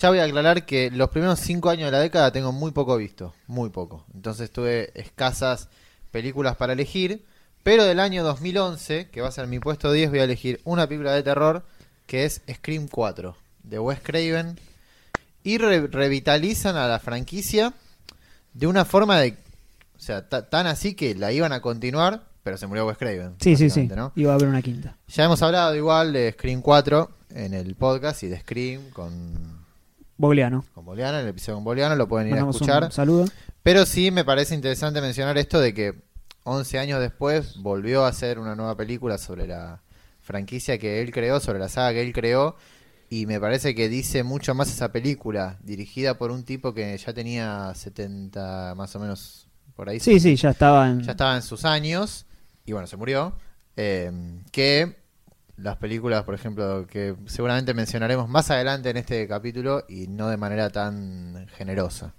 Ya voy a aclarar que los primeros cinco años de la década tengo muy poco visto, muy poco. Entonces tuve escasas películas para elegir, pero del año 2011, que va a ser mi puesto 10, voy a elegir una película de terror que es Scream 4, de Wes Craven. Y re- revitalizan a la franquicia de una forma de... O sea, ta- tan así que la iban a continuar, pero se murió Wes Craven. Sí, sí, sí. Iba a haber una quinta. Ya hemos hablado igual de Scream 4 en el podcast y de Scream con, Bogleano. con Boliano, en el episodio con Boliano, lo pueden ir a escuchar. un saludo. Pero sí me parece interesante mencionar esto de que 11 años después volvió a hacer una nueva película sobre la franquicia que él creó, sobre la saga que él creó. Y me parece que dice mucho más esa película, dirigida por un tipo que ya tenía 70 más o menos por ahí. Sí, sí, ya estaba en... Ya estaba en sus años y bueno, se murió. eh, que las películas, por ejemplo, que seguramente mencionaremos más adelante en este capítulo y no de manera tan generosa.